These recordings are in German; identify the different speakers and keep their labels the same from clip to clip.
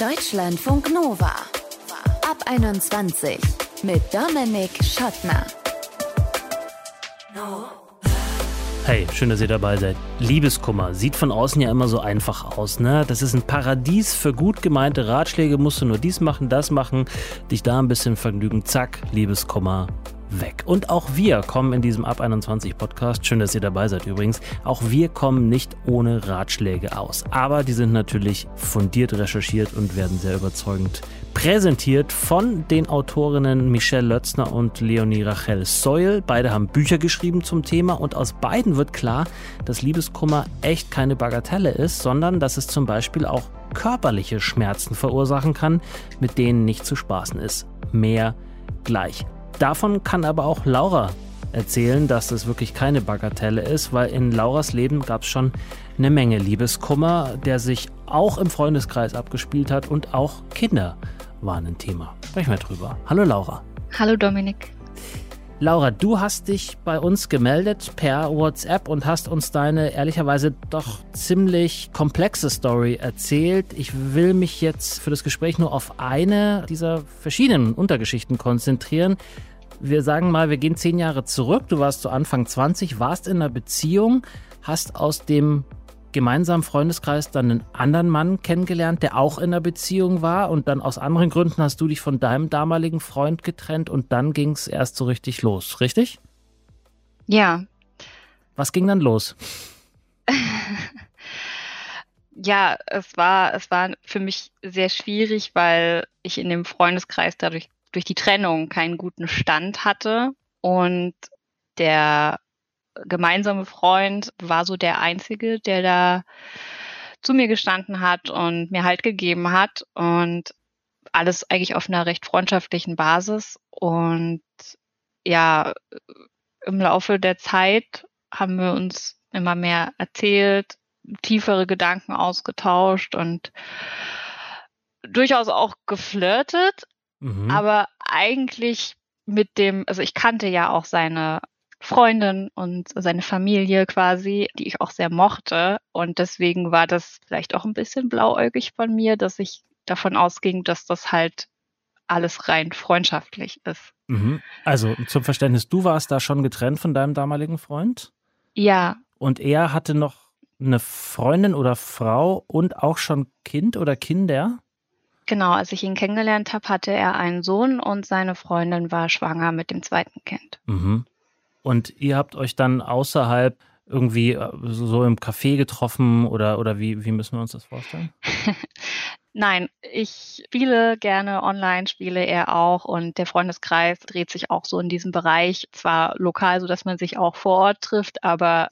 Speaker 1: Deutschlandfunk Nova. Ab 21 mit Dominik Schottner.
Speaker 2: Hey, schön, dass ihr dabei seid. Liebeskummer sieht von außen ja immer so einfach aus, ne? Das ist ein Paradies für gut gemeinte Ratschläge. Musst du nur dies machen, das machen, dich da ein bisschen vergnügen. Zack, Liebeskummer weg. Und auch wir kommen in diesem Ab 21 Podcast, schön, dass ihr dabei seid übrigens, auch wir kommen nicht ohne Ratschläge aus. Aber die sind natürlich fundiert recherchiert und werden sehr überzeugend präsentiert von den Autorinnen Michelle Lötzner und Leonie Rachel Soil. Beide haben Bücher geschrieben zum Thema und aus beiden wird klar, dass Liebeskummer echt keine Bagatelle ist, sondern dass es zum Beispiel auch körperliche Schmerzen verursachen kann, mit denen nicht zu spaßen ist. Mehr gleich. Davon kann aber auch Laura erzählen, dass das wirklich keine Bagatelle ist, weil in Lauras Leben gab es schon eine Menge Liebeskummer, der sich auch im Freundeskreis abgespielt hat und auch Kinder waren ein Thema. Sprechen wir drüber. Hallo Laura.
Speaker 3: Hallo Dominik.
Speaker 2: Laura, du hast dich bei uns gemeldet per WhatsApp und hast uns deine ehrlicherweise doch ziemlich komplexe Story erzählt. Ich will mich jetzt für das Gespräch nur auf eine dieser verschiedenen Untergeschichten konzentrieren. Wir sagen mal, wir gehen zehn Jahre zurück. Du warst zu Anfang 20, warst in einer Beziehung, hast aus dem gemeinsamen Freundeskreis dann einen anderen Mann kennengelernt, der auch in einer Beziehung war und dann aus anderen Gründen hast du dich von deinem damaligen Freund getrennt und dann ging es erst so richtig los, richtig?
Speaker 3: Ja.
Speaker 2: Was ging dann los?
Speaker 3: ja, es war, es war für mich sehr schwierig, weil ich in dem Freundeskreis dadurch durch die Trennung keinen guten Stand hatte und der gemeinsame Freund war so der Einzige, der da zu mir gestanden hat und mir Halt gegeben hat und alles eigentlich auf einer recht freundschaftlichen Basis. Und ja, im Laufe der Zeit haben wir uns immer mehr erzählt, tiefere Gedanken ausgetauscht und durchaus auch geflirtet, mhm. aber eigentlich mit dem, also ich kannte ja auch seine Freundin und seine Familie quasi, die ich auch sehr mochte. Und deswegen war das vielleicht auch ein bisschen blauäugig von mir, dass ich davon ausging, dass das halt alles rein freundschaftlich ist.
Speaker 2: Mhm. Also zum Verständnis, du warst da schon getrennt von deinem damaligen Freund?
Speaker 3: Ja.
Speaker 2: Und er hatte noch eine Freundin oder Frau und auch schon Kind oder Kinder?
Speaker 3: Genau, als ich ihn kennengelernt habe, hatte er einen Sohn und seine Freundin war schwanger mit dem zweiten Kind.
Speaker 2: Mhm. Und ihr habt euch dann außerhalb irgendwie äh, so im Café getroffen oder, oder wie, wie müssen wir uns das vorstellen?
Speaker 3: Nein, ich spiele gerne online, spiele er auch und der Freundeskreis dreht sich auch so in diesem Bereich, zwar lokal, so dass man sich auch vor Ort trifft, aber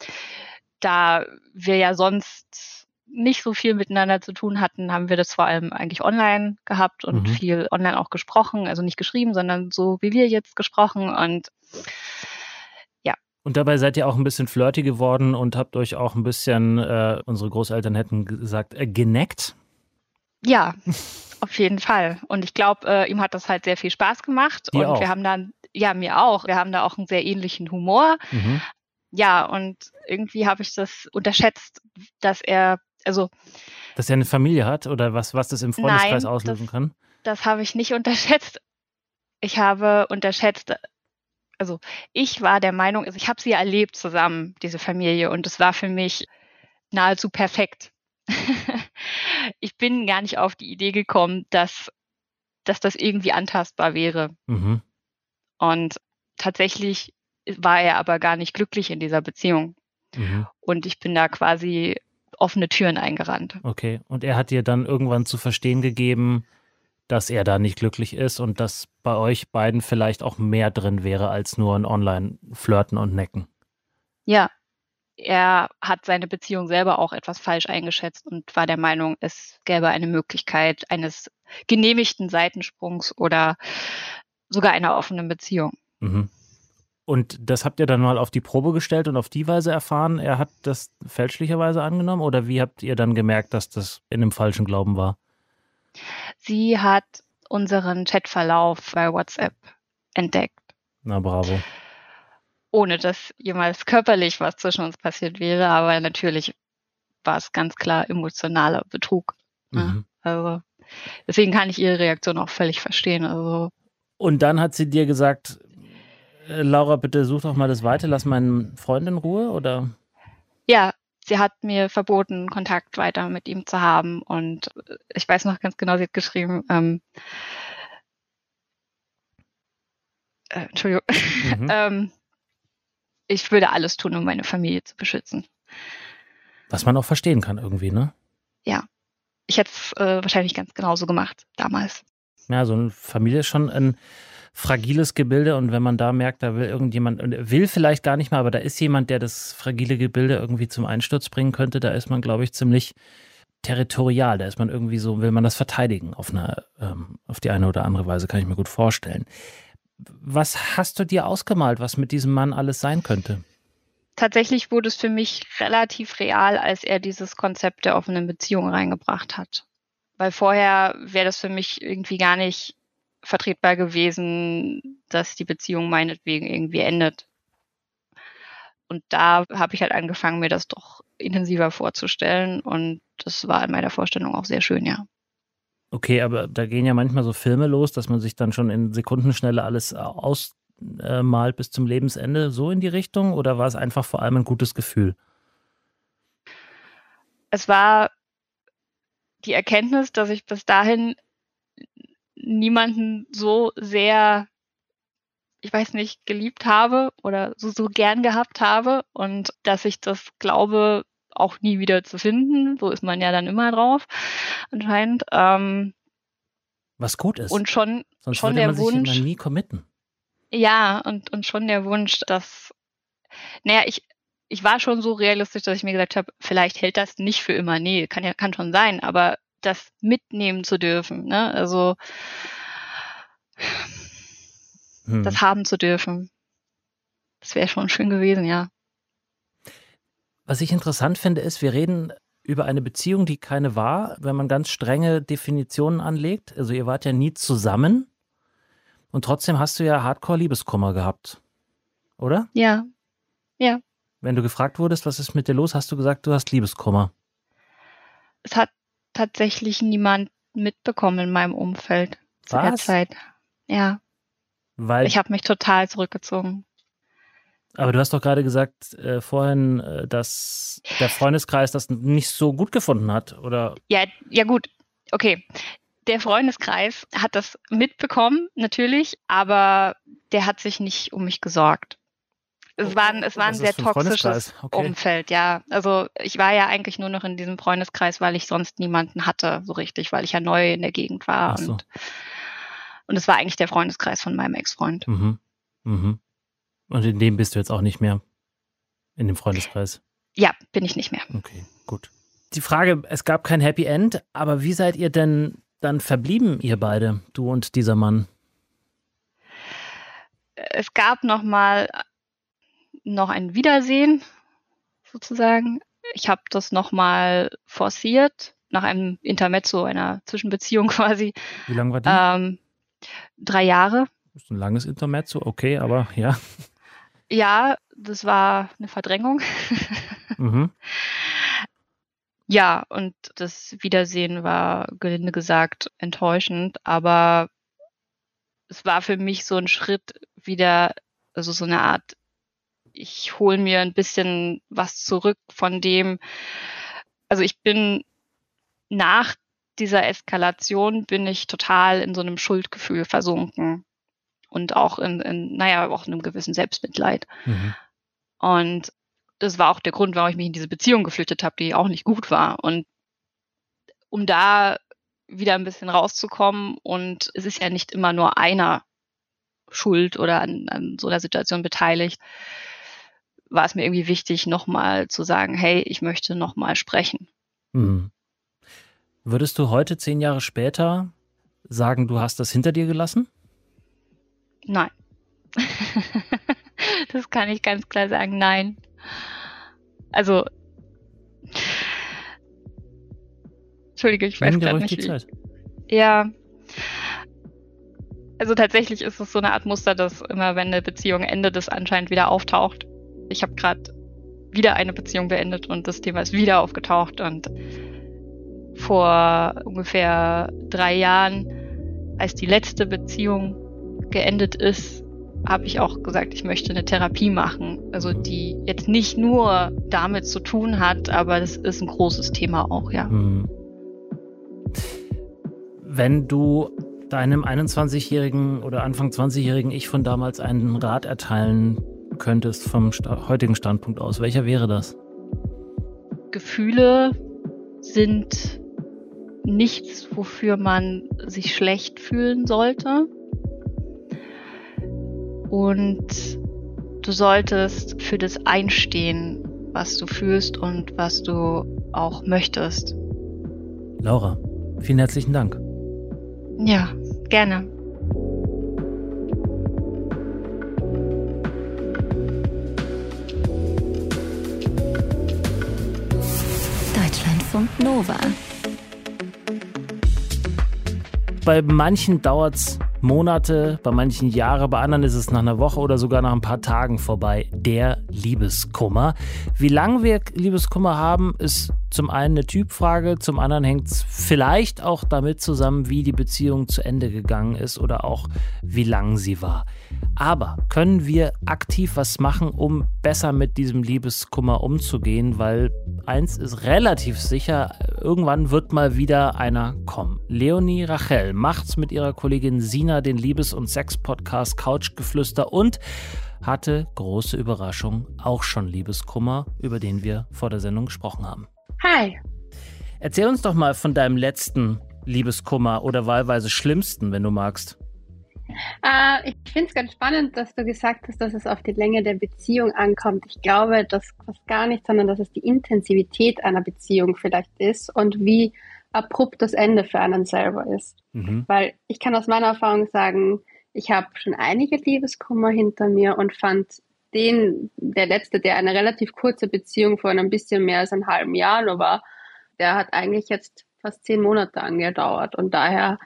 Speaker 3: da wir ja sonst nicht so viel miteinander zu tun hatten, haben wir das vor allem eigentlich online gehabt und mhm. viel online auch gesprochen, also nicht geschrieben, sondern so wie wir jetzt gesprochen und
Speaker 2: und dabei seid ihr auch ein bisschen flirty geworden und habt euch auch ein bisschen, äh, unsere Großeltern hätten gesagt, äh, geneckt.
Speaker 3: Ja, auf jeden Fall. Und ich glaube, äh, ihm hat das halt sehr viel Spaß gemacht.
Speaker 2: Dir
Speaker 3: und
Speaker 2: auch.
Speaker 3: wir haben dann, ja, mir auch. Wir haben da auch einen sehr ähnlichen Humor. Mhm. Ja, und irgendwie habe ich das unterschätzt, dass er, also.
Speaker 2: Dass er eine Familie hat oder was, was das im Freundeskreis
Speaker 3: nein,
Speaker 2: auslösen
Speaker 3: das,
Speaker 2: kann?
Speaker 3: Das habe ich nicht unterschätzt. Ich habe unterschätzt, also ich war der Meinung, also ich habe sie erlebt zusammen, diese Familie, und es war für mich nahezu perfekt. ich bin gar nicht auf die Idee gekommen, dass, dass das irgendwie antastbar wäre. Mhm. Und tatsächlich war er aber gar nicht glücklich in dieser Beziehung. Mhm. Und ich bin da quasi offene Türen eingerannt.
Speaker 2: Okay. Und er hat dir dann irgendwann zu verstehen gegeben, dass er da nicht glücklich ist und dass bei euch beiden vielleicht auch mehr drin wäre als nur ein Online-Flirten und Necken.
Speaker 3: Ja, er hat seine Beziehung selber auch etwas falsch eingeschätzt und war der Meinung, es gäbe eine Möglichkeit eines genehmigten Seitensprungs oder sogar einer offenen Beziehung.
Speaker 2: Mhm. Und das habt ihr dann mal auf die Probe gestellt und auf die Weise erfahren, er hat das fälschlicherweise angenommen? Oder wie habt ihr dann gemerkt, dass das in einem falschen Glauben war?
Speaker 3: Sie hat unseren Chatverlauf bei WhatsApp entdeckt.
Speaker 2: Na bravo.
Speaker 3: Ohne dass jemals körperlich was zwischen uns passiert wäre, aber natürlich war es ganz klar emotionaler Betrug. Ne? Mhm. Also deswegen kann ich ihre Reaktion auch völlig verstehen. Also
Speaker 2: und dann hat sie dir gesagt, äh, Laura, bitte such doch mal das weiter, lass meinen Freund in Ruhe, oder?
Speaker 3: Ja, sie hat mir verboten, Kontakt weiter mit ihm zu haben. Und ich weiß noch ganz genau, sie hat geschrieben, ähm, äh, Entschuldigung, mhm. ähm, ich würde alles tun, um meine Familie zu beschützen.
Speaker 2: Was man auch verstehen kann irgendwie, ne?
Speaker 3: Ja. Ich hätte es äh, wahrscheinlich ganz genauso gemacht damals.
Speaker 2: Ja, so eine Familie ist schon ein fragiles Gebilde und wenn man da merkt, da will irgendjemand, will vielleicht gar nicht mal, aber da ist jemand, der das fragile Gebilde irgendwie zum Einsturz bringen könnte, da ist man, glaube ich, ziemlich territorial. Da ist man irgendwie so, will man das verteidigen auf eine, ähm, auf die eine oder andere Weise, kann ich mir gut vorstellen. Was hast du dir ausgemalt, was mit diesem Mann alles sein könnte?
Speaker 3: Tatsächlich wurde es für mich relativ real, als er dieses Konzept der offenen Beziehung reingebracht hat. Weil vorher wäre das für mich irgendwie gar nicht vertretbar gewesen, dass die Beziehung meinetwegen irgendwie endet. Und da habe ich halt angefangen, mir das doch intensiver vorzustellen. Und das war in meiner Vorstellung auch sehr schön, ja.
Speaker 2: Okay, aber da gehen ja manchmal so Filme los, dass man sich dann schon in Sekundenschnelle alles ausmalt bis zum Lebensende, so in die Richtung? Oder war es einfach vor allem ein gutes Gefühl?
Speaker 3: Es war die Erkenntnis, dass ich bis dahin niemanden so sehr, ich weiß nicht, geliebt habe oder so, so gern gehabt habe und dass ich das glaube, auch nie wieder zu finden. So ist man ja dann immer drauf, anscheinend. Ähm,
Speaker 2: Was gut ist.
Speaker 3: Und schon,
Speaker 2: Sonst
Speaker 3: schon der
Speaker 2: man
Speaker 3: Wunsch.
Speaker 2: Nie committen.
Speaker 3: Ja, und, und schon der Wunsch, dass, naja, ich, ich war schon so realistisch, dass ich mir gesagt habe, vielleicht hält das nicht für immer. Nee, kann ja, kann schon sein, aber das mitnehmen zu dürfen, ne? Also hm. das haben zu dürfen. Das wäre schon schön gewesen, ja.
Speaker 2: Was ich interessant finde, ist, wir reden über eine Beziehung, die keine war, wenn man ganz strenge Definitionen anlegt. Also ihr wart ja nie zusammen und trotzdem hast du ja Hardcore-Liebeskummer gehabt, oder?
Speaker 3: Ja, ja.
Speaker 2: Wenn du gefragt wurdest, was ist mit dir los, hast du gesagt, du hast Liebeskummer.
Speaker 3: Es hat tatsächlich niemand mitbekommen in meinem Umfeld zu Was? der Zeit. Ja. Weil ich habe mich total zurückgezogen.
Speaker 2: Aber du hast doch gerade gesagt äh, vorhin, äh, dass der Freundeskreis das nicht so gut gefunden hat, oder?
Speaker 3: Ja, ja gut. Okay. Der Freundeskreis hat das mitbekommen, natürlich, aber der hat sich nicht um mich gesorgt. Es war, ein, es war ein sehr toxisches okay. Umfeld, ja. Also ich war ja eigentlich nur noch in diesem Freundeskreis, weil ich sonst niemanden hatte, so richtig, weil ich ja neu in der Gegend war. So. Und, und es war eigentlich der Freundeskreis von meinem Ex-Freund.
Speaker 2: Mhm. Mhm. Und in dem bist du jetzt auch nicht mehr? In dem Freundeskreis?
Speaker 3: Ja, bin ich nicht mehr.
Speaker 2: Okay, gut. Die Frage, es gab kein Happy End, aber wie seid ihr denn dann verblieben, ihr beide, du und dieser Mann?
Speaker 3: Es gab noch mal noch ein Wiedersehen sozusagen. Ich habe das nochmal forciert, nach einem Intermezzo, einer Zwischenbeziehung quasi.
Speaker 2: Wie lange war die?
Speaker 3: Ähm, drei Jahre.
Speaker 2: Das ist ein langes Intermezzo, okay, aber ja.
Speaker 3: Ja, das war eine Verdrängung. mhm. Ja, und das Wiedersehen war gelinde gesagt enttäuschend, aber es war für mich so ein Schritt wieder, also so eine Art ich hole mir ein bisschen was zurück von dem. Also ich bin nach dieser Eskalation bin ich total in so einem Schuldgefühl versunken und auch in, in naja, auch in einem gewissen Selbstmitleid. Mhm. Und das war auch der Grund, warum ich mich in diese Beziehung geflüchtet habe, die auch nicht gut war. Und um da wieder ein bisschen rauszukommen und es ist ja nicht immer nur einer schuld oder an, an so einer Situation beteiligt, war es mir irgendwie wichtig, nochmal zu sagen, hey, ich möchte nochmal sprechen. Mhm.
Speaker 2: Würdest du heute, zehn Jahre später, sagen, du hast das hinter dir gelassen?
Speaker 3: Nein. das kann ich ganz klar sagen, nein. Also, Entschuldige, ich weiß gerade nicht. Wie. Zeit. Ja. Also tatsächlich ist es so eine Art Muster, dass immer, wenn eine Beziehung endet, es anscheinend wieder auftaucht ich habe gerade wieder eine Beziehung beendet und das Thema ist wieder aufgetaucht und vor ungefähr drei Jahren, als die letzte Beziehung geendet ist, habe ich auch gesagt, ich möchte eine Therapie machen. Also die jetzt nicht nur damit zu tun hat, aber das ist ein großes Thema auch, ja. Hm.
Speaker 2: Wenn du deinem 21-jährigen oder Anfang 20-jährigen Ich von damals einen Rat erteilen könntest vom heutigen Standpunkt aus, welcher wäre das?
Speaker 3: Gefühle sind nichts, wofür man sich schlecht fühlen sollte. Und du solltest für das einstehen, was du fühlst und was du auch möchtest.
Speaker 2: Laura, vielen herzlichen Dank.
Speaker 3: Ja, gerne.
Speaker 1: Deutschlandfunk Nova.
Speaker 2: Bei manchen dauert es Monate, bei manchen Jahre, bei anderen ist es nach einer Woche oder sogar nach ein paar Tagen vorbei. Der Liebeskummer. Wie lange wir Liebeskummer haben, ist zum einen eine Typfrage, zum anderen hängt es vielleicht auch damit zusammen, wie die Beziehung zu Ende gegangen ist oder auch wie lang sie war. Aber können wir aktiv was machen, um besser mit diesem Liebeskummer umzugehen? Weil eins ist relativ sicher, irgendwann wird mal wieder einer kommen. Leonie Rachel macht's mit ihrer Kollegin Sina den Liebes- und Sex-Podcast Couchgeflüster und hatte große Überraschung, auch schon Liebeskummer, über den wir vor der Sendung gesprochen haben.
Speaker 4: Hi.
Speaker 2: Erzähl uns doch mal von deinem letzten Liebeskummer oder wahlweise schlimmsten, wenn du magst.
Speaker 4: Äh, ich finde es ganz spannend, dass du gesagt hast, dass es auf die Länge der Beziehung ankommt. Ich glaube, das fast gar nicht, sondern dass es die Intensivität einer Beziehung vielleicht ist und wie abrupt das Ende für einen selber ist. Mhm. Weil ich kann aus meiner Erfahrung sagen, ich habe schon einige Liebeskummer hinter mir und fand den, der letzte, der eine relativ kurze Beziehung von ein bisschen mehr als einem halben Jahr nur war, der hat eigentlich jetzt fast zehn Monate angedauert. Und daher,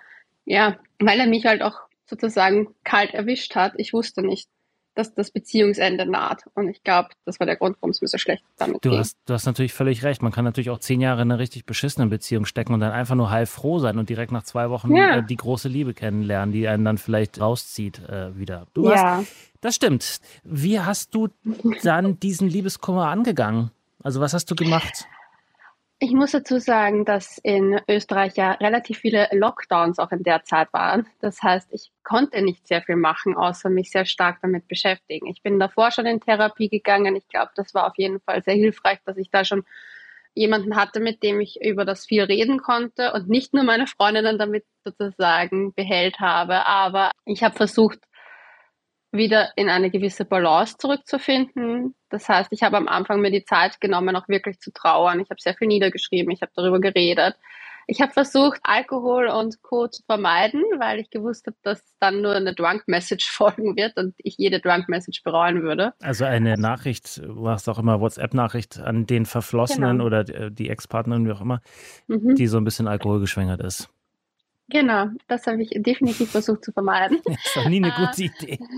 Speaker 4: ja, weil er mich halt auch sozusagen kalt erwischt hat, ich wusste nicht, dass das Beziehungsende naht. Und ich glaube, das war der Grund, warum es mir so schlecht damit
Speaker 2: du
Speaker 4: ging.
Speaker 2: Hast, du hast natürlich völlig recht. Man kann natürlich auch zehn Jahre in einer richtig beschissenen Beziehung stecken und dann einfach nur heilfroh sein und direkt nach zwei Wochen ja. äh, die große Liebe kennenlernen, die einen dann vielleicht rauszieht äh, wieder. Du ja. Hast, das stimmt. Wie hast du dann diesen Liebeskummer angegangen? Also was hast du gemacht?
Speaker 4: Ich muss dazu sagen, dass in Österreich ja relativ viele Lockdowns auch in der Zeit waren. Das heißt, ich konnte nicht sehr viel machen, außer mich sehr stark damit beschäftigen. Ich bin davor schon in Therapie gegangen. Ich glaube, das war auf jeden Fall sehr hilfreich, dass ich da schon jemanden hatte, mit dem ich über das viel reden konnte und nicht nur meine Freundinnen damit sozusagen behält habe. Aber ich habe versucht, wieder in eine gewisse Balance zurückzufinden. Das heißt, ich habe am Anfang mir die Zeit genommen, auch wirklich zu trauern. Ich habe sehr viel niedergeschrieben, ich habe darüber geredet. Ich habe versucht, Alkohol und Co. zu vermeiden, weil ich gewusst habe, dass dann nur eine Drunk-Message folgen wird und ich jede Drunk-Message bereuen würde.
Speaker 2: Also eine Nachricht, du hast auch immer WhatsApp-Nachricht an den Verflossenen genau. oder die Ex-Partnerin, wie auch immer, mhm. die so ein bisschen alkoholgeschwängert ist.
Speaker 4: Genau, das habe ich definitiv versucht zu vermeiden.
Speaker 2: Das ist doch nie eine gute äh, Idee.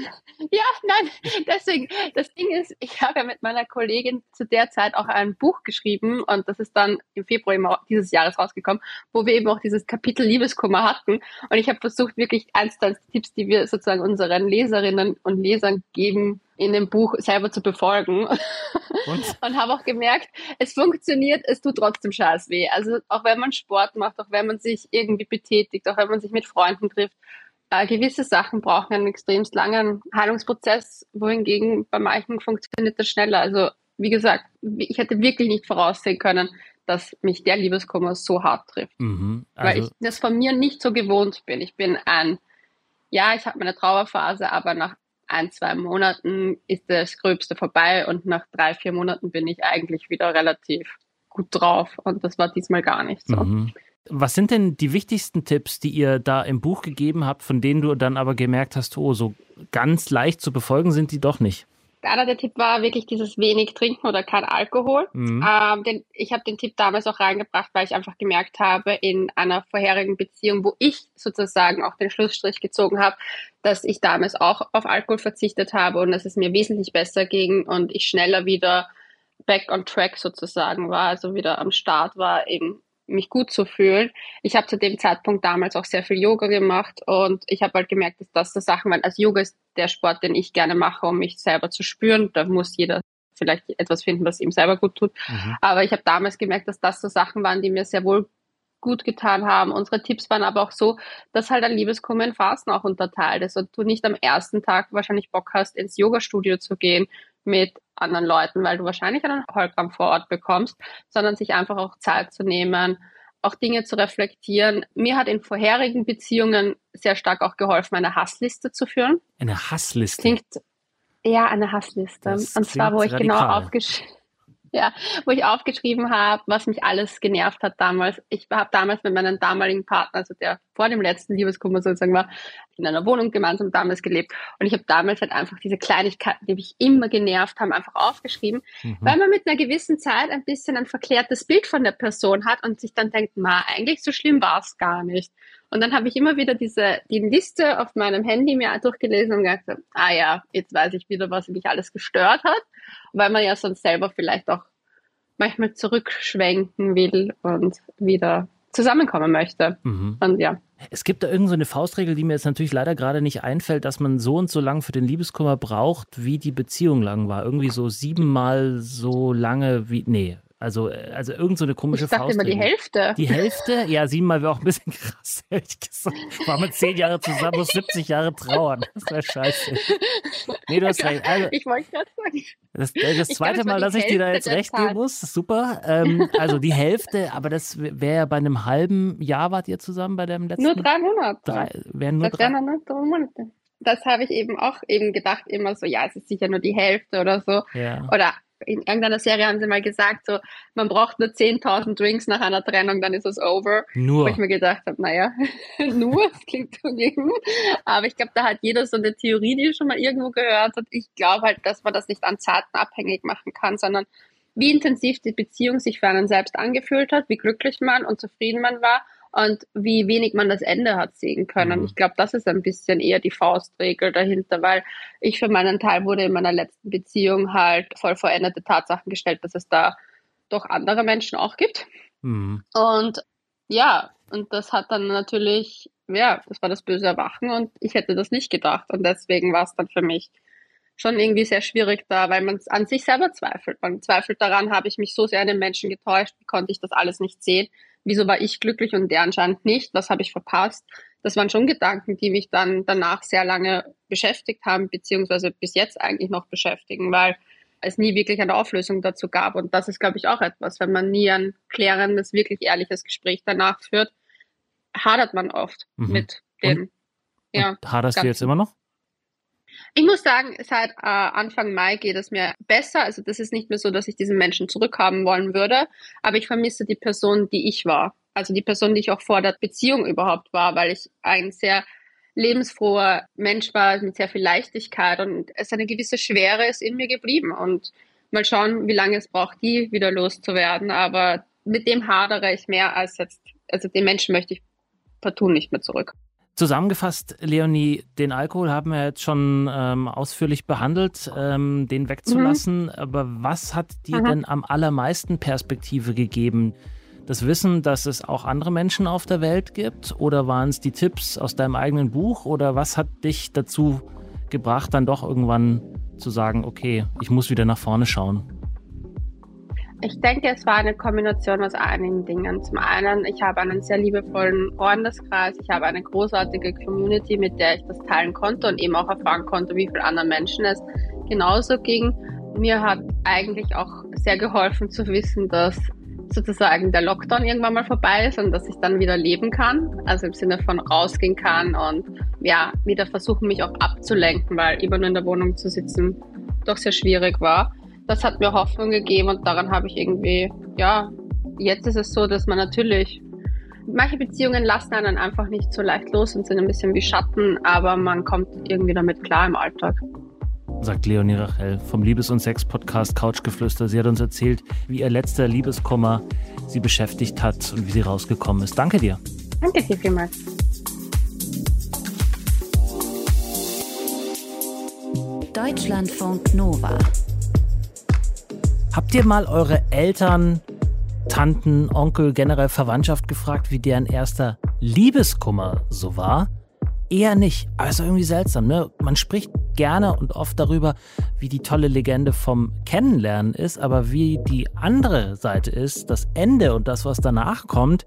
Speaker 4: Ja, nein, deswegen, das Ding ist, ich habe ja mit meiner Kollegin zu der Zeit auch ein Buch geschrieben und das ist dann im Februar dieses Jahres rausgekommen, wo wir eben auch dieses Kapitel Liebeskummer hatten. Und ich habe versucht, wirklich eins der Tipps, die wir sozusagen unseren Leserinnen und Lesern geben, in dem Buch selber zu befolgen. Und, und habe auch gemerkt, es funktioniert, es tut trotzdem scheiß weh. Also auch wenn man Sport macht, auch wenn man sich irgendwie betätigt, auch wenn man sich mit Freunden trifft, äh, gewisse Sachen brauchen einen extremst langen Heilungsprozess, wohingegen bei manchen funktioniert das schneller. Also wie gesagt, ich hätte wirklich nicht voraussehen können, dass mich der Liebeskummer so hart trifft. Mhm, also weil ich das von mir nicht so gewohnt bin. Ich bin ein, ja, ich habe meine Trauerphase, aber nach ein, zwei Monaten ist das Gröbste vorbei und nach drei, vier Monaten bin ich eigentlich wieder relativ gut drauf und das war diesmal gar nicht so. Mhm.
Speaker 2: Was sind denn die wichtigsten Tipps, die ihr da im Buch gegeben habt, von denen du dann aber gemerkt hast, oh, so ganz leicht zu befolgen sind die doch nicht?
Speaker 4: Einer der Tipp war wirklich dieses wenig trinken oder kein Alkohol. Mhm. Ähm, den, ich habe den Tipp damals auch reingebracht, weil ich einfach gemerkt habe, in einer vorherigen Beziehung, wo ich sozusagen auch den Schlussstrich gezogen habe, dass ich damals auch auf Alkohol verzichtet habe und dass es mir wesentlich besser ging und ich schneller wieder back on track sozusagen war, also wieder am Start war, eben mich gut zu fühlen. Ich habe zu dem Zeitpunkt damals auch sehr viel Yoga gemacht und ich habe halt gemerkt, dass das so Sachen waren. Also Yoga ist der Sport, den ich gerne mache, um mich selber zu spüren. Da muss jeder vielleicht etwas finden, was ihm selber gut tut. Mhm. Aber ich habe damals gemerkt, dass das so Sachen waren, die mir sehr wohl gut getan haben. Unsere Tipps waren aber auch so, dass halt ein Liebeskummer in Phasen auch unterteilt ist und du nicht am ersten Tag wahrscheinlich Bock hast, ins Yoga-Studio zu gehen mit anderen Leuten, weil du wahrscheinlich einen Heulkrampf vor Ort bekommst, sondern sich einfach auch Zeit zu nehmen, auch Dinge zu reflektieren. Mir hat in vorherigen Beziehungen sehr stark auch geholfen, eine Hassliste zu führen.
Speaker 2: Eine Hassliste?
Speaker 4: Klingt, ja, eine Hassliste. Das und zwar, wo ich genau radikal. genau aufgeschrieben ja, wo ich aufgeschrieben habe, was mich alles genervt hat damals. Ich habe damals mit meinem damaligen Partner, also der vor dem letzten Liebeskummer sozusagen war, in einer Wohnung gemeinsam damals gelebt. Und ich habe damals halt einfach diese Kleinigkeiten, die mich immer genervt haben, einfach aufgeschrieben, mhm. weil man mit einer gewissen Zeit ein bisschen ein verklärtes Bild von der Person hat und sich dann denkt, ma, eigentlich so schlimm war es gar nicht. Und dann habe ich immer wieder diese die Liste auf meinem Handy mir durchgelesen und gedacht, ah ja, jetzt weiß ich wieder, was mich alles gestört hat, weil man ja sonst selber vielleicht auch manchmal zurückschwenken will und wieder zusammenkommen möchte. Mhm. Und ja.
Speaker 2: Es gibt da irgendeine so Faustregel, die mir jetzt natürlich leider gerade nicht einfällt, dass man so und so lang für den Liebeskummer braucht, wie die Beziehung lang war. Irgendwie so siebenmal so lange wie. Nee, also, äh, also irgend so eine komische
Speaker 4: ich dachte immer die Hälfte.
Speaker 2: Die Hälfte? Ja, siebenmal wäre auch ein bisschen krass, ehrlich gesagt. War mit zehn Jahre zusammen, muss 70 Jahre trauern. Das wäre scheiße. Nee, du hast recht. Also,
Speaker 4: ich wollte gerade sagen.
Speaker 2: Das, äh, das zweite Mal, dass ich dir da jetzt recht geben muss, super. Ähm, also die Hälfte, aber das wäre ja bei einem halben Jahr wart ihr zusammen bei dem letzten?
Speaker 4: Nur drei Monate.
Speaker 2: Drei, wären nur das drei.
Speaker 4: wären nur drei Monate. Das habe ich eben auch eben gedacht, immer so, ja, es ist sicher nur die Hälfte oder so. Ja. Oder in irgendeiner Serie haben sie mal gesagt, so, man braucht nur 10.000 Drinks nach einer Trennung, dann ist es over.
Speaker 2: Nur.
Speaker 4: Wo ich mir gedacht habe, naja, nur, das klingt so gegen. Aber ich glaube, da hat jeder so eine Theorie, die schon mal irgendwo gehört hat. Ich glaube halt, dass man das nicht an Zarten abhängig machen kann, sondern wie intensiv die Beziehung sich für einen selbst angefühlt hat, wie glücklich man und zufrieden man war und wie wenig man das Ende hat sehen können. Mhm. Ich glaube, das ist ein bisschen eher die Faustregel dahinter, weil ich für meinen Teil wurde in meiner letzten Beziehung halt voll veränderte Tatsachen gestellt, dass es da doch andere Menschen auch gibt. Mhm. Und ja, und das hat dann natürlich, ja, das war das böse Erwachen und ich hätte das nicht gedacht. Und deswegen war es dann für mich schon irgendwie sehr schwierig da, weil man an sich selber zweifelt. Man zweifelt daran, habe ich mich so sehr an den Menschen getäuscht, wie konnte ich das alles nicht sehen wieso war ich glücklich und der anscheinend nicht, was habe ich verpasst. Das waren schon Gedanken, die mich dann danach sehr lange beschäftigt haben, beziehungsweise bis jetzt eigentlich noch beschäftigen, weil es nie wirklich eine Auflösung dazu gab. Und das ist, glaube ich, auch etwas, wenn man nie ein klärendes, wirklich ehrliches Gespräch danach führt, hadert man oft mhm. mit dem. Und,
Speaker 2: ja, und haderst du jetzt immer noch?
Speaker 4: Ich muss sagen, seit äh, Anfang Mai geht es mir besser. Also das ist nicht mehr so, dass ich diesen Menschen zurückhaben wollen würde, aber ich vermisse die Person, die ich war. Also die Person, die ich auch vor der Beziehung überhaupt war, weil ich ein sehr lebensfroher Mensch war mit sehr viel Leichtigkeit und es eine gewisse Schwere ist in mir geblieben und mal schauen, wie lange es braucht, die wieder loszuwerden. Aber mit dem hadere ich mehr als jetzt, also den Menschen möchte ich partout nicht mehr zurück.
Speaker 2: Zusammengefasst, Leonie, den Alkohol haben wir jetzt schon ähm, ausführlich behandelt, ähm, den wegzulassen. Mhm. Aber was hat dir mhm. denn am allermeisten Perspektive gegeben? Das Wissen, dass es auch andere Menschen auf der Welt gibt? Oder waren es die Tipps aus deinem eigenen Buch? Oder was hat dich dazu gebracht, dann doch irgendwann zu sagen, okay, ich muss wieder nach vorne schauen?
Speaker 4: Ich denke, es war eine Kombination aus einigen Dingen. Zum einen, ich habe einen sehr liebevollen Freundeskreis, ich habe eine großartige Community, mit der ich das teilen konnte und eben auch erfahren konnte, wie viel anderen Menschen es genauso ging. Mir hat eigentlich auch sehr geholfen zu wissen, dass sozusagen der Lockdown irgendwann mal vorbei ist und dass ich dann wieder leben kann. Also im Sinne von rausgehen kann und ja, wieder versuchen, mich auch abzulenken, weil immer nur in der Wohnung zu sitzen doch sehr schwierig war das hat mir Hoffnung gegeben und daran habe ich irgendwie, ja, jetzt ist es so, dass man natürlich, manche Beziehungen lassen einen einfach nicht so leicht los und sind ein bisschen wie Schatten, aber man kommt irgendwie damit klar im Alltag.
Speaker 2: Sagt Leonie Rachel vom Liebes- und Sex-Podcast Couchgeflüster. Sie hat uns erzählt, wie ihr letzter Liebeskummer sie beschäftigt hat und wie sie rausgekommen ist. Danke dir.
Speaker 4: Danke dir vielmals.
Speaker 1: Deutschlandfunk Nova.
Speaker 2: Habt ihr mal eure Eltern Tanten, Onkel, generell Verwandtschaft gefragt, wie deren erster Liebeskummer so war. Eher nicht. Aber ist irgendwie seltsam, ne? Man spricht gerne und oft darüber, wie die tolle Legende vom Kennenlernen ist, aber wie die andere Seite ist, das Ende und das, was danach kommt,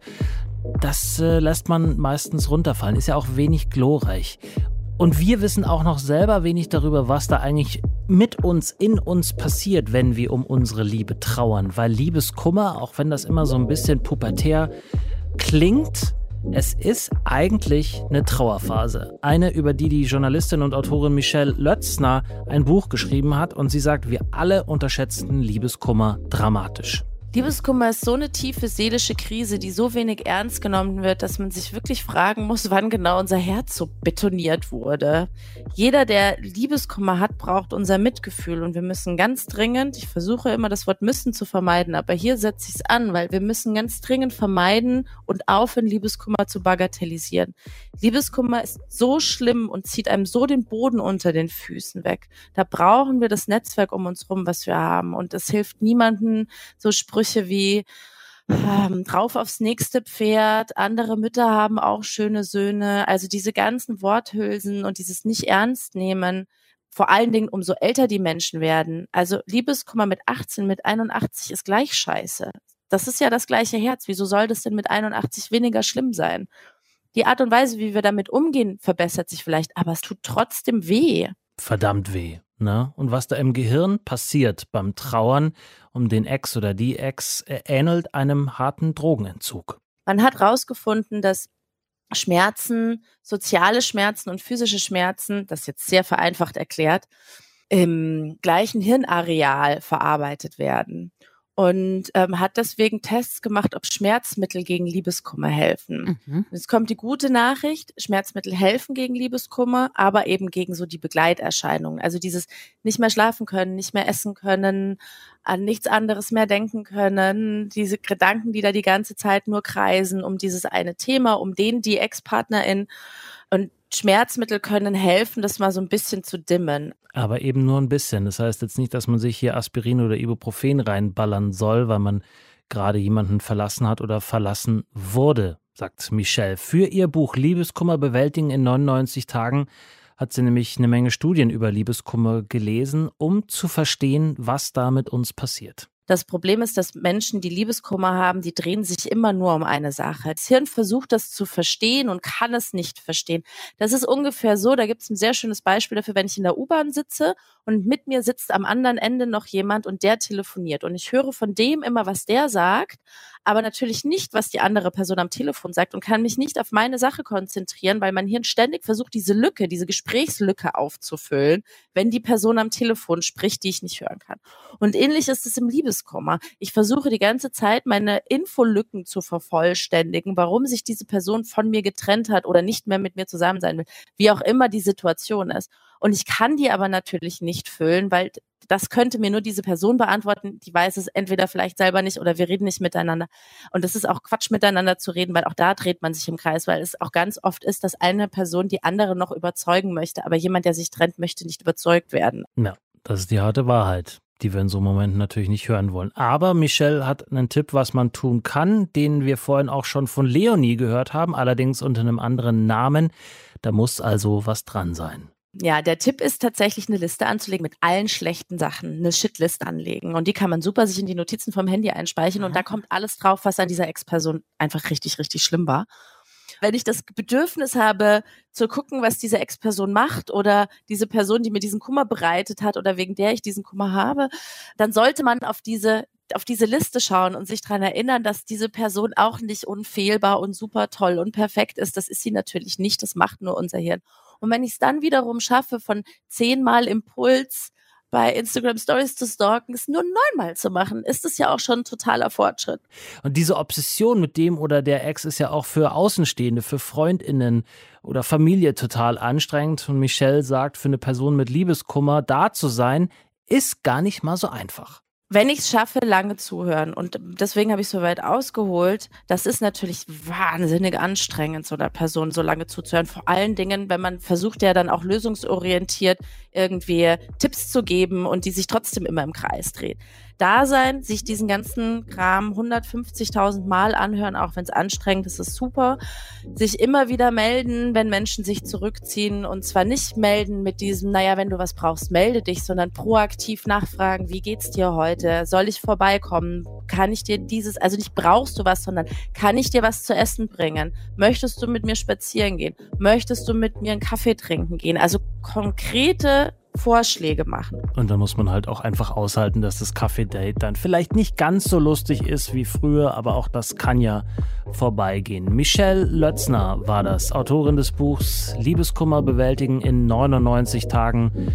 Speaker 2: das äh, lässt man meistens runterfallen. Ist ja auch wenig glorreich. Und wir wissen auch noch selber wenig darüber, was da eigentlich mit uns, in uns passiert, wenn wir um unsere Liebe trauern. Weil Liebeskummer, auch wenn das immer so ein bisschen pubertär klingt, es ist eigentlich eine Trauerphase. Eine, über die die Journalistin und Autorin Michelle Lötzner ein Buch geschrieben hat und sie sagt, wir alle unterschätzten Liebeskummer dramatisch.
Speaker 5: Liebeskummer ist so eine tiefe seelische Krise, die so wenig ernst genommen wird, dass man sich wirklich fragen muss, wann genau unser Herz so betoniert wurde. Jeder, der Liebeskummer hat, braucht unser Mitgefühl und wir müssen ganz dringend, ich versuche immer das Wort müssen zu vermeiden, aber hier setze ich es an, weil wir müssen ganz dringend vermeiden und aufhören, Liebeskummer zu bagatellisieren. Liebeskummer ist so schlimm und zieht einem so den Boden unter den Füßen weg. Da brauchen wir das Netzwerk um uns rum, was wir haben und es hilft niemanden, so Sprüche Sprüche wie ähm, drauf aufs nächste Pferd, andere Mütter haben auch schöne Söhne. Also diese ganzen Worthülsen und dieses nicht ernst nehmen, vor allen Dingen umso älter die Menschen werden. Also Liebeskummer mit 18, mit 81 ist gleich scheiße. Das ist ja das gleiche Herz. Wieso soll das denn mit 81 weniger schlimm sein? Die Art und Weise, wie wir damit umgehen, verbessert sich vielleicht, aber es tut trotzdem weh.
Speaker 2: Verdammt weh. Ne? Und was da im Gehirn passiert beim Trauern um den Ex oder die Ex, ähnelt einem harten Drogenentzug.
Speaker 5: Man hat herausgefunden, dass Schmerzen, soziale Schmerzen und physische Schmerzen, das jetzt sehr vereinfacht erklärt, im gleichen Hirnareal verarbeitet werden und ähm, hat deswegen Tests gemacht, ob Schmerzmittel gegen Liebeskummer helfen. Mhm. Jetzt kommt die gute Nachricht, Schmerzmittel helfen gegen Liebeskummer, aber eben gegen so die Begleiterscheinungen. Also dieses nicht mehr schlafen können, nicht mehr essen können, an nichts anderes mehr denken können, diese Gedanken, die da die ganze Zeit nur kreisen um dieses eine Thema, um den die Ex-Partnerin. Und Schmerzmittel können helfen, das mal so ein bisschen zu dimmen.
Speaker 2: Aber eben nur ein bisschen. Das heißt jetzt nicht, dass man sich hier Aspirin oder Ibuprofen reinballern soll, weil man gerade jemanden verlassen hat oder verlassen wurde, sagt Michelle. Für ihr Buch Liebeskummer bewältigen in 99 Tagen hat sie nämlich eine Menge Studien über Liebeskummer gelesen, um zu verstehen, was da mit uns passiert.
Speaker 5: Das Problem ist, dass Menschen, die Liebeskummer haben, die drehen sich immer nur um eine Sache. Das Hirn versucht das zu verstehen und kann es nicht verstehen. Das ist ungefähr so, da gibt es ein sehr schönes Beispiel dafür, wenn ich in der U-Bahn sitze und mit mir sitzt am anderen Ende noch jemand und der telefoniert. Und ich höre von dem immer, was der sagt, aber natürlich nicht, was die andere Person am Telefon sagt und kann mich nicht auf meine Sache konzentrieren, weil mein Hirn ständig versucht, diese Lücke, diese Gesprächslücke aufzufüllen, wenn die Person am Telefon spricht, die ich nicht hören kann. Und ähnlich ist es im Liebeskummer. Ich versuche die ganze Zeit, meine Infolücken zu vervollständigen, warum sich diese Person von mir getrennt hat oder nicht mehr mit mir zusammen sein will, wie auch immer die Situation ist. Und ich kann die aber natürlich nicht füllen, weil das könnte mir nur diese Person beantworten, die weiß es entweder vielleicht selber nicht oder wir reden nicht miteinander. Und das ist auch Quatsch, miteinander zu reden, weil auch da dreht man sich im Kreis, weil es auch ganz oft ist, dass eine Person die andere noch überzeugen möchte, aber jemand, der sich trennt, möchte nicht überzeugt werden.
Speaker 2: Ja, das ist die harte Wahrheit die wir in so Momenten natürlich nicht hören wollen. Aber Michelle hat einen Tipp, was man tun kann, den wir vorhin auch schon von Leonie gehört haben, allerdings unter einem anderen Namen. Da muss also was dran sein.
Speaker 5: Ja, der Tipp ist tatsächlich eine Liste anzulegen mit allen schlechten Sachen, eine Shitlist anlegen. Und die kann man super sich in die Notizen vom Handy einspeichern und da kommt alles drauf, was an dieser Ex-Person einfach richtig, richtig schlimm war. Wenn ich das Bedürfnis habe, zu gucken, was diese Ex-Person macht oder diese Person, die mir diesen Kummer bereitet hat oder wegen der ich diesen Kummer habe, dann sollte man auf diese auf diese Liste schauen und sich daran erinnern, dass diese Person auch nicht unfehlbar und super toll und perfekt ist. Das ist sie natürlich nicht. Das macht nur unser Hirn. Und wenn ich es dann wiederum schaffe, von zehnmal Impuls bei Instagram Stories zu stalken, es nur neunmal zu machen, ist es ja auch schon totaler Fortschritt.
Speaker 2: Und diese Obsession mit dem oder der Ex ist ja auch für Außenstehende, für FreundInnen oder Familie total anstrengend. Und Michelle sagt, für eine Person mit Liebeskummer da zu sein, ist gar nicht mal so einfach
Speaker 5: wenn ich es schaffe, lange zuhören. Und deswegen habe ich so weit ausgeholt. Das ist natürlich wahnsinnig anstrengend, so einer Person so lange zuzuhören. Vor allen Dingen, wenn man versucht ja dann auch lösungsorientiert irgendwie Tipps zu geben und die sich trotzdem immer im Kreis dreht. Da sein, sich diesen ganzen Kram 150.000 Mal anhören, auch wenn es anstrengend ist, ist super. Sich immer wieder melden, wenn Menschen sich zurückziehen und zwar nicht melden mit diesem, naja, wenn du was brauchst, melde dich, sondern proaktiv nachfragen, wie geht's dir heute? Soll ich vorbeikommen? Kann ich dir dieses, also nicht brauchst du was, sondern kann ich dir was zu essen bringen? Möchtest du mit mir spazieren gehen? Möchtest du mit mir einen Kaffee trinken gehen? Also konkrete Vorschläge machen.
Speaker 2: Und dann muss man halt auch einfach aushalten, dass das Kaffee-Date dann vielleicht nicht ganz so lustig ist wie früher, aber auch das kann ja vorbeigehen. Michelle Lötzner war das, Autorin des Buchs Liebeskummer bewältigen in 99 Tagen.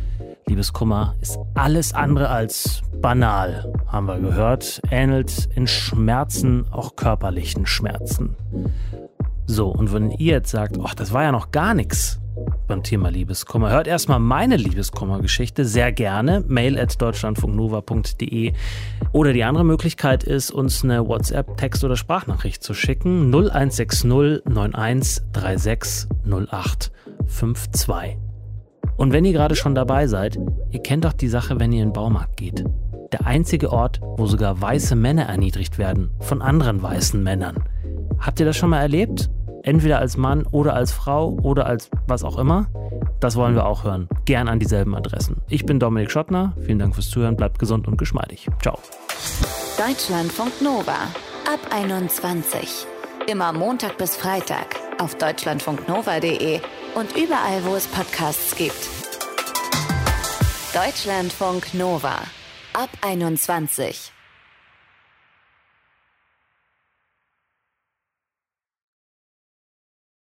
Speaker 2: Liebeskummer ist alles andere als banal, haben wir gehört, ähnelt in Schmerzen auch körperlichen Schmerzen. So, und wenn ihr jetzt sagt, ach, das war ja noch gar nichts, beim Thema Liebeskummer. Hört erstmal meine Liebeskummer-Geschichte sehr gerne. Mail at deutschlandfunknova.de. Oder die andere Möglichkeit ist, uns eine WhatsApp, Text- oder Sprachnachricht zu schicken. 0160 91 36 08 52. Und wenn ihr gerade schon dabei seid, ihr kennt doch die Sache, wenn ihr in den Baumarkt geht. Der einzige Ort, wo sogar weiße Männer erniedrigt werden von anderen weißen Männern. Habt ihr das schon mal erlebt? Entweder als Mann oder als Frau oder als was auch immer. Das wollen wir auch hören. Gern an dieselben Adressen. Ich bin Dominik Schottner. Vielen Dank fürs Zuhören. Bleibt gesund und geschmeidig. Ciao.
Speaker 1: Deutschlandfunk Nova. Ab 21. Immer Montag bis Freitag auf deutschlandfunknova.de und überall, wo es Podcasts gibt. Deutschlandfunk Nova. Ab 21.